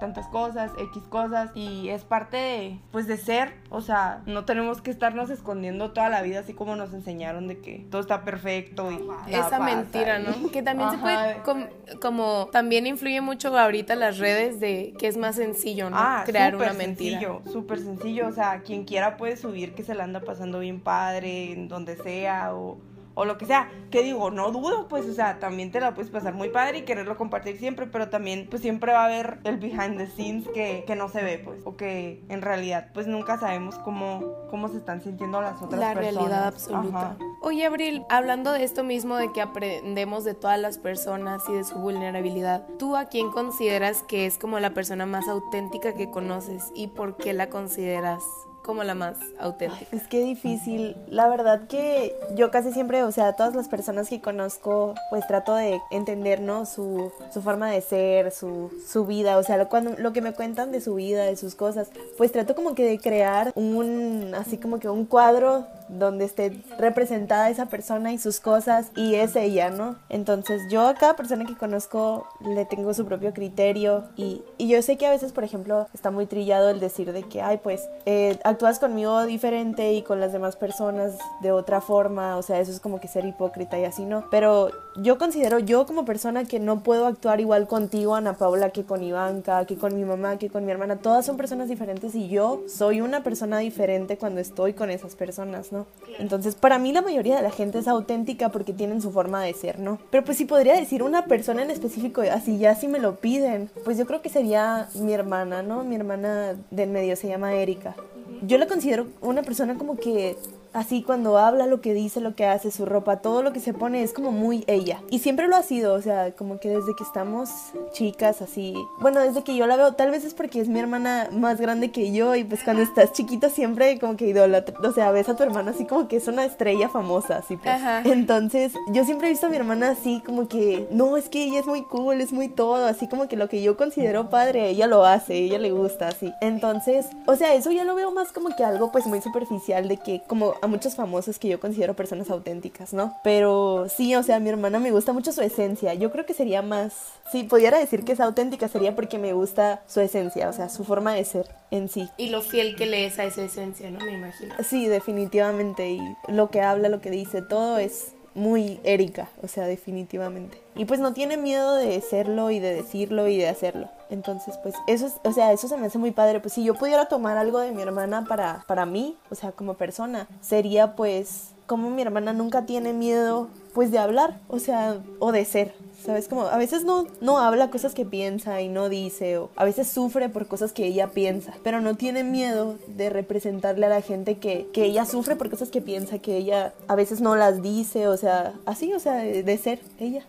tantas cosas, X cosas y es parte de, pues de ser, o sea, no tenemos que estarnos escondiendo toda la vida así como nos enseñaron de que todo está perfecto y Esa mentira, y- ¿no? (laughs) Que también se puede, de- com- como también influye mucho ahorita las redes de que es más sencillo, ¿no? Ah, Crear una mentira. sencillo, súper sencillo. O sea, quien quiera puede subir que se la anda pasando bien padre, en donde sea, o, o lo que sea. Que digo, no dudo, pues, o sea, también te la puedes pasar muy padre y quererlo compartir siempre, pero también, pues, siempre va a haber el behind the scenes que, que no se ve, pues, o que en realidad, pues, nunca sabemos cómo, cómo se están sintiendo las otras La personas. realidad absoluta. Ajá. Oye, Abril, hablando de esto mismo de que aprendemos de todas las personas y de su vulnerabilidad, ¿tú a quién consideras que es como la persona más auténtica que conoces y por qué la consideras como la más auténtica? Es que difícil. La verdad que yo casi siempre, o sea, todas las personas que conozco, pues trato de entender, ¿no? Su, su forma de ser, su, su vida, o sea, lo, cuando, lo que me cuentan de su vida, de sus cosas, pues trato como que de crear un, así como que un cuadro donde esté representada esa persona y sus cosas y es ella, ¿no? Entonces yo a cada persona que conozco le tengo su propio criterio y, y yo sé que a veces, por ejemplo, está muy trillado el decir de que, ay, pues eh, actúas conmigo diferente y con las demás personas de otra forma, o sea, eso es como que ser hipócrita y así, ¿no? Pero yo considero yo como persona que no puedo actuar igual contigo, Ana Paula, que con Ivanka, que con mi mamá, que con mi hermana, todas son personas diferentes y yo soy una persona diferente cuando estoy con esas personas, ¿no? Entonces, para mí la mayoría de la gente es auténtica porque tienen su forma de ser, ¿no? Pero pues si podría decir una persona en específico, así ya si me lo piden, pues yo creo que sería mi hermana, ¿no? Mi hermana del medio se llama Erika. Yo la considero una persona como que así cuando habla, lo que dice, lo que hace, su ropa, todo lo que se pone es como muy ella. Y siempre lo ha sido, o sea, como que desde que estamos chicas, así. Bueno, desde que yo la veo, tal vez es porque es mi hermana más grande que yo y pues cuando estás chiquito siempre como que idolatra, o sea, ves a tu hermana así como que es una estrella famosa, así pues. Ajá. Entonces, yo siempre he visto a mi hermana así como que, no, es que ella es muy cool, es muy todo, así como que lo que yo considero padre, ella lo hace, ella le gusta, así. Entonces, o sea, eso ya lo veo más como que algo pues muy superficial de que como a muchos famosos que yo considero personas auténticas, ¿no? Pero sí, o sea, a mi hermana me gusta mucho su esencia. Yo creo que sería más, si pudiera decir que es auténtica, sería porque me gusta su esencia, o sea, su forma de ser en sí. Y lo fiel que le es a esa esencia, ¿no? Me imagino. Sí, definitivamente. Y lo que habla, lo que dice, todo es muy Erika, o sea, definitivamente. Y pues no tiene miedo de serlo y de decirlo y de hacerlo. Entonces, pues eso es, o sea, eso se me hace muy padre. Pues si yo pudiera tomar algo de mi hermana para, para mí, o sea, como persona, sería pues como mi hermana nunca tiene miedo pues de hablar, o sea, o de ser, ¿sabes? Como a veces no, no habla cosas que piensa y no dice, o a veces sufre por cosas que ella piensa, pero no tiene miedo de representarle a la gente que, que ella sufre por cosas que piensa, que ella a veces no las dice, o sea, así, o sea, de, de ser ella.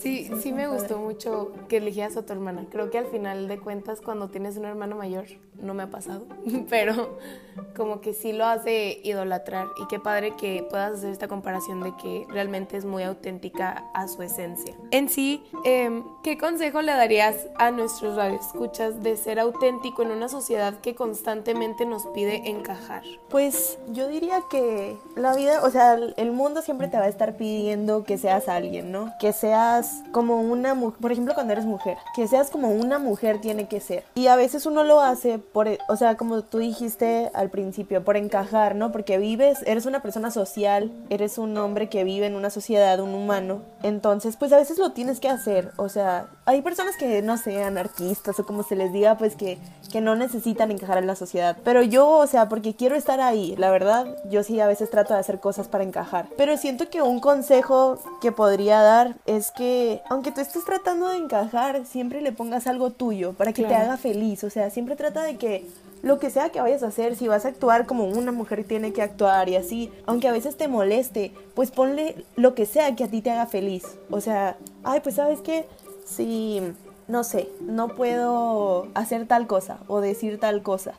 Sí, sí me gustó mucho que eligieras a tu hermana. Creo que al final de cuentas, cuando tienes un hermano mayor, no me ha pasado, (laughs) pero como que sí lo hace idolatrar. Y qué padre que puedas hacer esta comparación de que realmente es muy auténtica a su esencia. En sí, eh, ¿qué consejo le darías a nuestros radioescuchas de ser auténtico en una sociedad que constantemente nos pide encajar? Pues yo diría que la vida, o sea, el mundo siempre te va a estar pidiendo que seas alguien, ¿no? Que seas como una mujer, por ejemplo, cuando eres mujer, que seas como una mujer tiene que ser. Y a veces uno lo hace por, o sea, como tú dijiste al principio, por encajar, ¿no? Porque vives, eres una persona social, eres un hombre que vive en una sociedad, un humano. Entonces, pues a veces lo tienes que hacer. O sea, hay personas que, no sé, anarquistas o como se les diga, pues que, que no necesitan encajar en la sociedad. Pero yo, o sea, porque quiero estar ahí, la verdad, yo sí a veces trato de hacer cosas para encajar. Pero siento que un consejo que podría dar es que aunque tú estés tratando de encajar, siempre le pongas algo tuyo para que te haga feliz. O sea, siempre trata de que lo que sea que vayas a hacer, si vas a actuar como una mujer tiene que actuar y así, aunque a veces te moleste, pues ponle lo que sea que a ti te haga feliz. O sea, ay, pues sabes qué, si, no sé, no puedo hacer tal cosa o decir tal cosa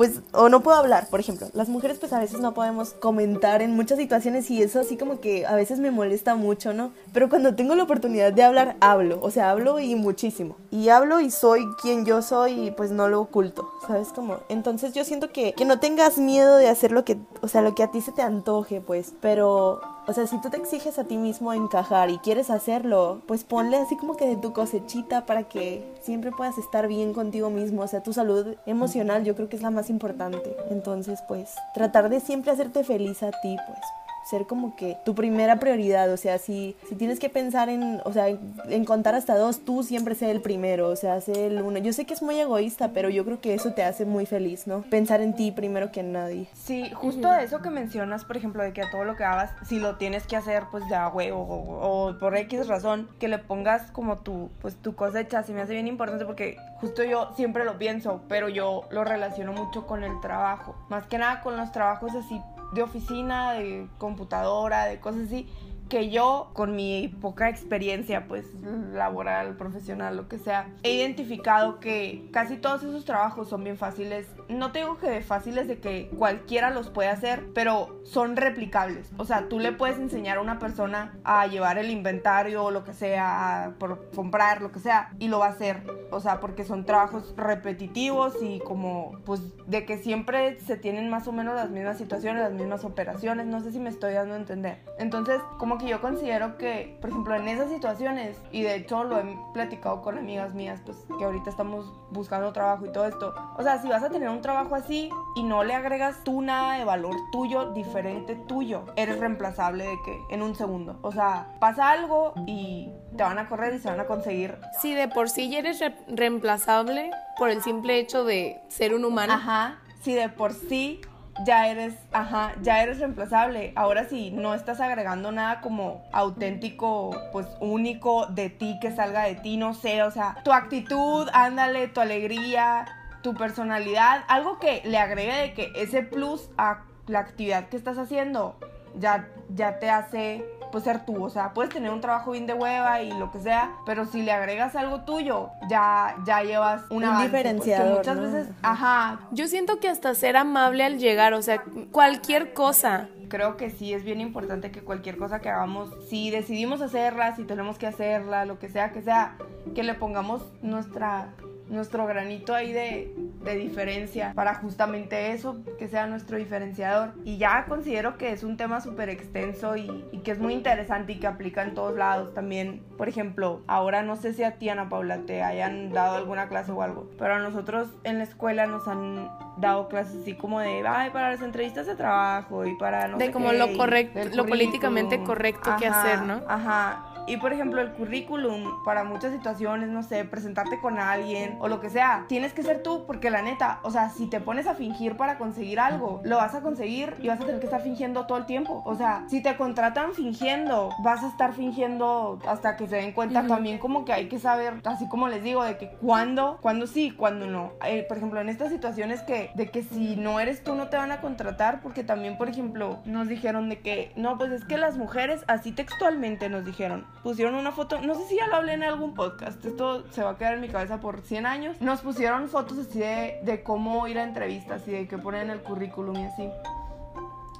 pues, o no puedo hablar, por ejemplo. Las mujeres pues a veces no podemos comentar en muchas situaciones y eso así como que a veces me molesta mucho, ¿no? Pero cuando tengo la oportunidad de hablar, hablo, o sea, hablo y muchísimo. Y hablo y soy quien yo soy y pues no lo oculto, ¿sabes? Como, entonces yo siento que, que no tengas miedo de hacer lo que, o sea, lo que a ti se te antoje, pues, pero o sea, si tú te exiges a ti mismo encajar y quieres hacerlo, pues ponle así como que de tu cosechita para que siempre puedas estar bien contigo mismo. O sea, tu salud emocional yo creo que es la más importante. Entonces, pues, tratar de siempre hacerte feliz a ti, pues ser como que tu primera prioridad, o sea, si, si tienes que pensar en, o sea, en, contar hasta dos, tú siempre sé el primero, o sea, sé el uno. Yo sé que es muy egoísta, pero yo creo que eso te hace muy feliz, ¿no? Pensar en ti primero que en nadie. Sí, justo eso que mencionas, por ejemplo, de que a todo lo que hagas, si lo tienes que hacer, pues ya, güey, o, o, por X razón, que le pongas como tu, pues tu cosecha, se me hace bien importante porque justo yo siempre lo pienso, pero yo lo relaciono mucho con el trabajo, más que nada con los trabajos así de oficina, de computadora, de cosas así, que yo, con mi poca experiencia, pues laboral, profesional, lo que sea, he identificado que casi todos esos trabajos son bien fáciles. No tengo que de fáciles de que cualquiera los puede hacer, pero son replicables. O sea, tú le puedes enseñar a una persona a llevar el inventario o lo que sea, a comprar lo que sea, y lo va a hacer. O sea, porque son trabajos repetitivos y como, pues, de que siempre se tienen más o menos las mismas situaciones, las mismas operaciones. No sé si me estoy dando a entender. Entonces, como que yo considero que, por ejemplo, en esas situaciones, y de hecho lo he platicado con amigas mías, pues que ahorita estamos buscando trabajo y todo esto, o sea, si vas a tener un trabajo así y no le agregas tú nada de valor tuyo, diferente tuyo, eres reemplazable de que en un segundo. O sea, pasa algo y te van a correr y se van a conseguir. Si de por sí ya eres reemplazable por el simple hecho de ser un humano. Ajá, si de por sí ya eres, ajá, ya eres reemplazable. Ahora sí, no estás agregando nada como auténtico, pues único de ti, que salga de ti, no sé, o sea, tu actitud, ándale, tu alegría, tu personalidad, algo que le agregue de que ese plus a la actividad que estás haciendo ya, ya te hace pues ser tú, o sea, puedes tener un trabajo bien de hueva y lo que sea, pero si le agregas algo tuyo, ya, ya llevas una un diferenciador. muchas veces, ajá. Yo siento que hasta ser amable al llegar, o sea, cualquier cosa. Creo que sí es bien importante que cualquier cosa que hagamos, si decidimos hacerla, si tenemos que hacerla, lo que sea que sea, que le pongamos nuestra nuestro granito ahí de, de diferencia para justamente eso, que sea nuestro diferenciador. Y ya considero que es un tema súper extenso y, y, que es muy interesante y que aplica en todos lados también. Por ejemplo, ahora no sé si a ti, Ana Paula, te hayan dado alguna clase o algo, pero a nosotros en la escuela nos han dado clases así como de, ay, para las entrevistas de trabajo y para no De como lo correcto, lo políticamente correcto que hacer, ¿no? Ajá. Y por ejemplo, el currículum para muchas situaciones, no sé, presentarte con alguien o lo que sea, tienes que ser tú porque la neta, o sea, si te pones a fingir para conseguir algo, lo vas a conseguir y vas a tener que estar fingiendo todo el tiempo. O sea, si te contratan fingiendo, vas a estar fingiendo hasta que se den cuenta. También como que hay que saber, así como les digo, de que cuándo, cuándo sí, cuándo no. Eh, por ejemplo, en estas situaciones que, de que si no eres tú no te van a contratar, porque también, por ejemplo, nos dijeron de que, no, pues es que las mujeres, así textualmente nos dijeron, pusieron una foto, no sé si ya lo hablé en algún podcast, esto se va a quedar en mi cabeza por 100 años, nos pusieron fotos así de, de cómo ir a entrevistas y de qué poner en el currículum y así.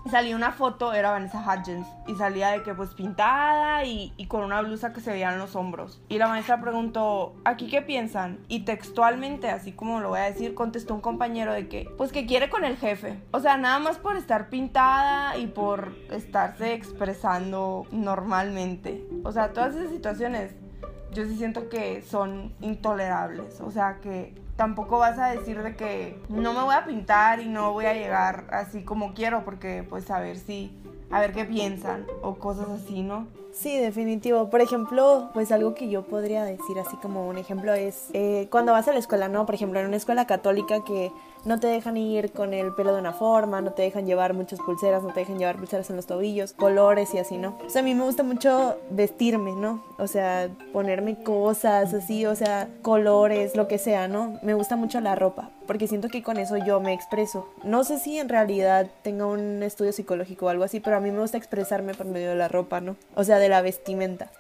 Salía una foto, era Vanessa Hudgens, y salía de que pues pintada y, y, con una blusa que se veían los hombros. Y la maestra preguntó, ¿aquí qué piensan? Y textualmente, así como lo voy a decir, contestó un compañero de que, pues que quiere con el jefe. O sea, nada más por estar pintada y por estarse expresando normalmente. O sea, todas esas situaciones yo sí siento que son intolerables. O sea, que tampoco vas a decir de que no me voy a pintar y no voy a llegar así como quiero, porque pues a ver si, a ver qué piensan o cosas así, ¿no? Sí, definitivo. Por ejemplo, pues algo que yo podría decir así como un ejemplo es eh, cuando vas a la escuela, ¿no? Por ejemplo, en una escuela católica que no te dejan ir con el pelo de una forma, no te dejan llevar muchas pulseras, no te dejan llevar pulseras en los tobillos, colores y así, ¿no? O sea, a mí me gusta mucho vestirme, ¿no? O sea, ponerme cosas así, o sea, colores, lo que sea, ¿no? Me gusta mucho la ropa, porque siento que con eso yo me expreso. No sé si en realidad tenga un estudio psicológico o algo así, pero a mí me gusta expresarme por medio de la ropa, ¿no? O sea, de la vestimenta.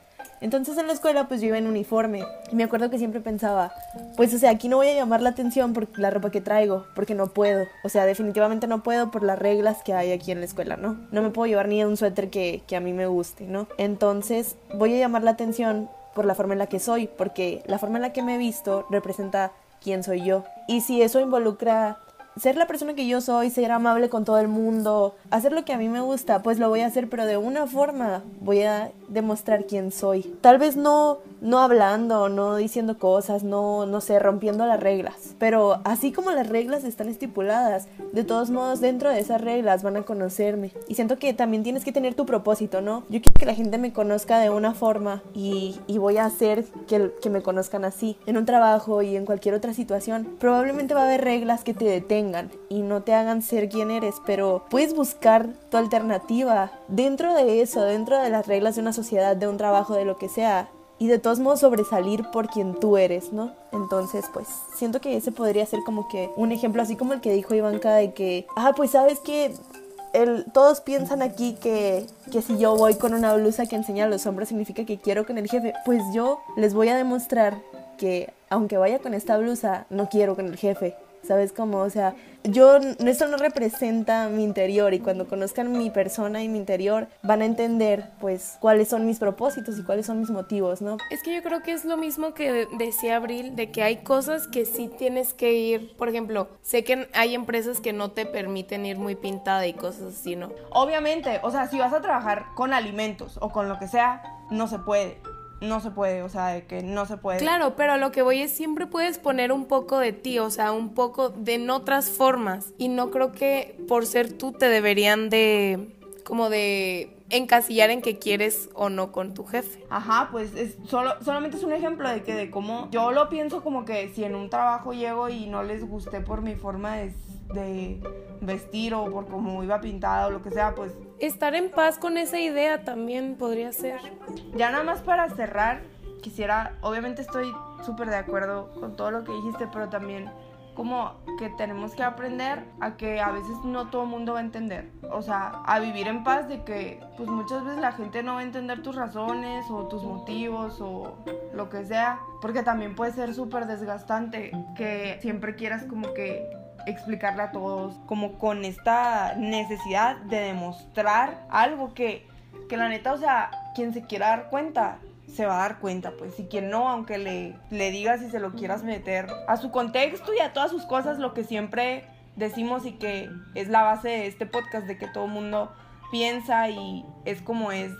Entonces en la escuela pues yo iba en uniforme y me acuerdo que siempre pensaba, pues o sea, aquí no voy a llamar la atención por la ropa que traigo, porque no puedo, o sea, definitivamente no puedo por las reglas que hay aquí en la escuela, ¿no? No me puedo llevar ni un suéter que, que a mí me guste, ¿no? Entonces voy a llamar la atención por la forma en la que soy, porque la forma en la que me he visto representa quién soy yo. Y si eso involucra ser la persona que yo soy, ser amable con todo el mundo, hacer lo que a mí me gusta, pues lo voy a hacer, pero de una forma voy a demostrar quién soy. Tal vez no no hablando, no diciendo cosas, no no sé, rompiendo las reglas, pero así como las reglas están estipuladas, de todos modos dentro de esas reglas van a conocerme. Y siento que también tienes que tener tu propósito, ¿no? Yo quiero que la gente me conozca de una forma y, y voy a hacer que, que me conozcan así. En un trabajo y en cualquier otra situación, probablemente va a haber reglas que te detengan y no te hagan ser quien eres, pero puedes buscar tu alternativa dentro de eso, dentro de las reglas de una sociedad, de un trabajo, de lo que sea. Y de todos modos sobresalir por quien tú eres, ¿no? Entonces, pues, siento que ese podría ser como que un ejemplo así como el que dijo Ivanka de que, ah, pues sabes que todos piensan aquí que, que si yo voy con una blusa que enseña a los hombres significa que quiero con el jefe. Pues yo les voy a demostrar que aunque vaya con esta blusa, no quiero con el jefe. ¿Sabes cómo? O sea, yo, esto no representa mi interior y cuando conozcan mi persona y mi interior van a entender pues cuáles son mis propósitos y cuáles son mis motivos, ¿no? Es que yo creo que es lo mismo que decía Abril, de que hay cosas que sí tienes que ir, por ejemplo, sé que hay empresas que no te permiten ir muy pintada y cosas así, ¿no? Obviamente, o sea, si vas a trabajar con alimentos o con lo que sea, no se puede no se puede, o sea, de que no se puede. Claro, pero lo que voy es siempre puedes poner un poco de ti, o sea, un poco de en otras formas. Y no creo que por ser tú te deberían de, como de encasillar en que quieres o no con tu jefe. Ajá, pues es solo, solamente es un ejemplo de que de cómo yo lo pienso como que si en un trabajo llego y no les gusté por mi forma de, de vestir o por cómo iba pintada o lo que sea, pues Estar en paz con esa idea también podría ser. Ya nada más para cerrar, quisiera, obviamente estoy súper de acuerdo con todo lo que dijiste, pero también como que tenemos que aprender a que a veces no todo el mundo va a entender. O sea, a vivir en paz de que pues muchas veces la gente no va a entender tus razones o tus motivos o lo que sea. Porque también puede ser súper desgastante que siempre quieras como que explicarle a todos, como con esta necesidad de demostrar algo que, que la neta, o sea, quien se quiera dar cuenta, se va a dar cuenta, pues, y quien no, aunque le, le digas y se lo quieras meter a su contexto y a todas sus cosas, lo que siempre decimos y que es la base de este podcast, de que todo mundo piensa y es como es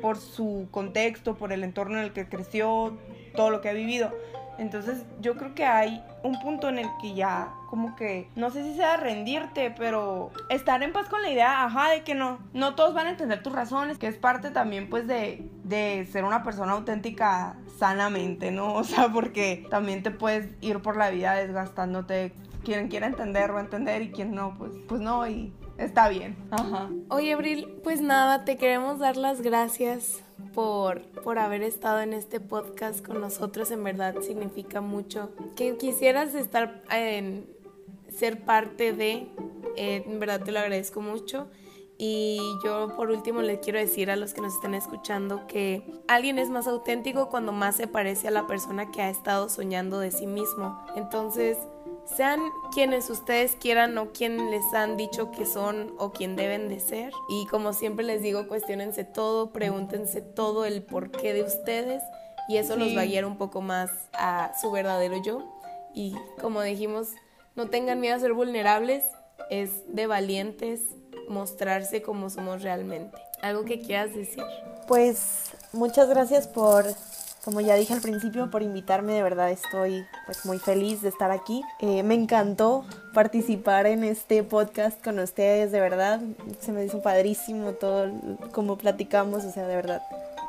por su contexto, por el entorno en el que creció, todo lo que ha vivido. Entonces yo creo que hay un punto en el que ya como que, no sé si sea rendirte, pero estar en paz con la idea, ajá, de que no, no todos van a entender tus razones, que es parte también pues de, de ser una persona auténtica sanamente, ¿no? (laughs) O sea, porque también te puedes ir por la vida desgastándote. Quien quiera entender va a entender y quien no, pues, pues no, y está bien. Ajá. Oye, Abril, pues nada, te queremos dar las gracias por, por haber estado en este podcast con nosotros. En verdad significa mucho. Que quisieras estar en ser parte de, eh, en verdad te lo agradezco mucho. Y yo por último les quiero decir a los que nos estén escuchando que alguien es más auténtico cuando más se parece a la persona que ha estado soñando de sí mismo. Entonces, sean quienes ustedes quieran o quien les han dicho que son o quien deben de ser. Y como siempre les digo, cuestionense todo, pregúntense todo el porqué de ustedes y eso los va a guiar un poco más a su verdadero yo. Y como dijimos, no tengan miedo a ser vulnerables, es de valientes mostrarse como somos realmente. ¿Algo que quieras decir? Pues muchas gracias por como ya dije al principio, por invitarme, de verdad estoy pues muy feliz de estar aquí. Eh, me encantó participar en este podcast con ustedes, de verdad. Se me hizo padrísimo todo como platicamos, o sea, de verdad,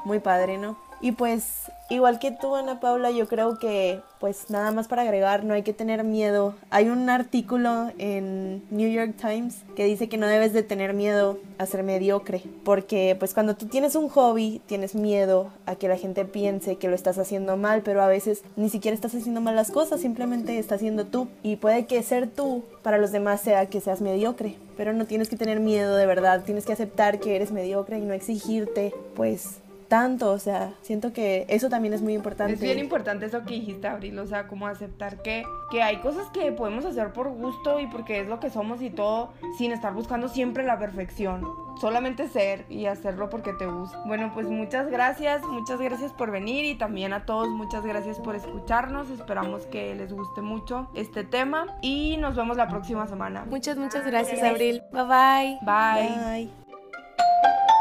muy padre, ¿no? Y pues, igual que tú, Ana Paula, yo creo que, pues nada más para agregar, no hay que tener miedo. Hay un artículo en New York Times que dice que no debes de tener miedo a ser mediocre, porque pues cuando tú tienes un hobby, tienes miedo a que la gente piense que lo estás haciendo mal, pero a veces ni siquiera estás haciendo mal las cosas, simplemente estás siendo tú. Y puede que ser tú para los demás sea que seas mediocre, pero no tienes que tener miedo de verdad, tienes que aceptar que eres mediocre y no exigirte, pues tanto, o sea, siento que eso también es muy importante. Es bien importante eso que dijiste, Abril, o sea, como aceptar que, que hay cosas que podemos hacer por gusto y porque es lo que somos y todo, sin estar buscando siempre la perfección. Solamente ser y hacerlo porque te gusta. Bueno, pues muchas gracias, muchas gracias por venir y también a todos muchas gracias por escucharnos. Esperamos que les guste mucho este tema y nos vemos la próxima semana. Muchas, muchas gracias, Abril. Bye bye. Bye. Bye.